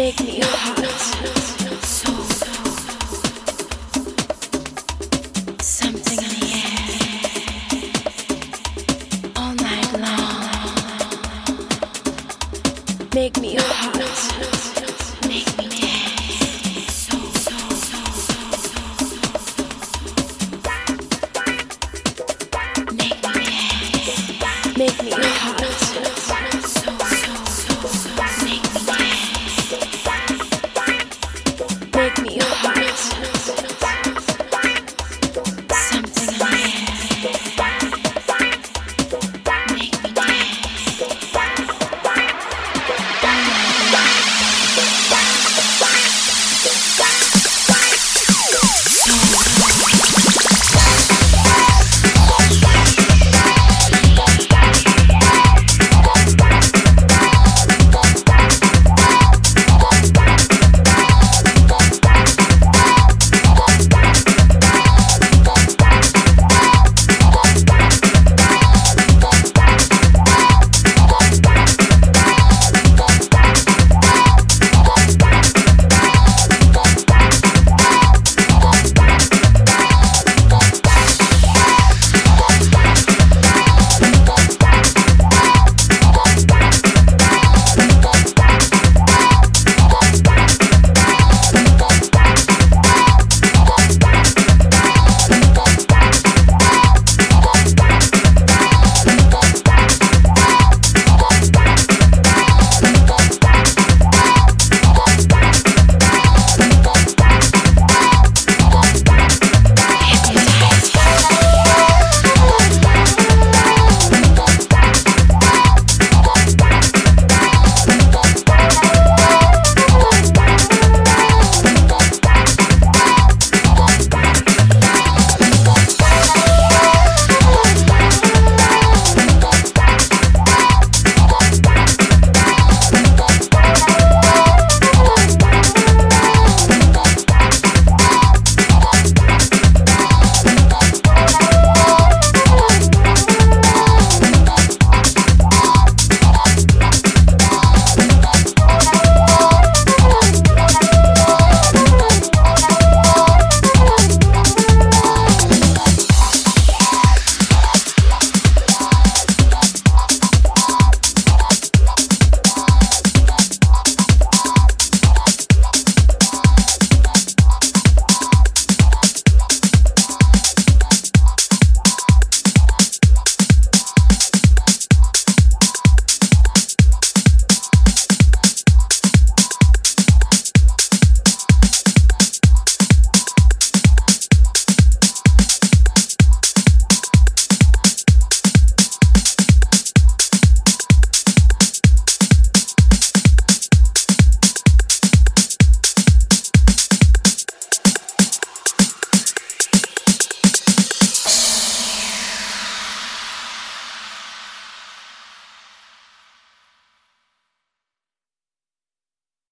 make me yeah.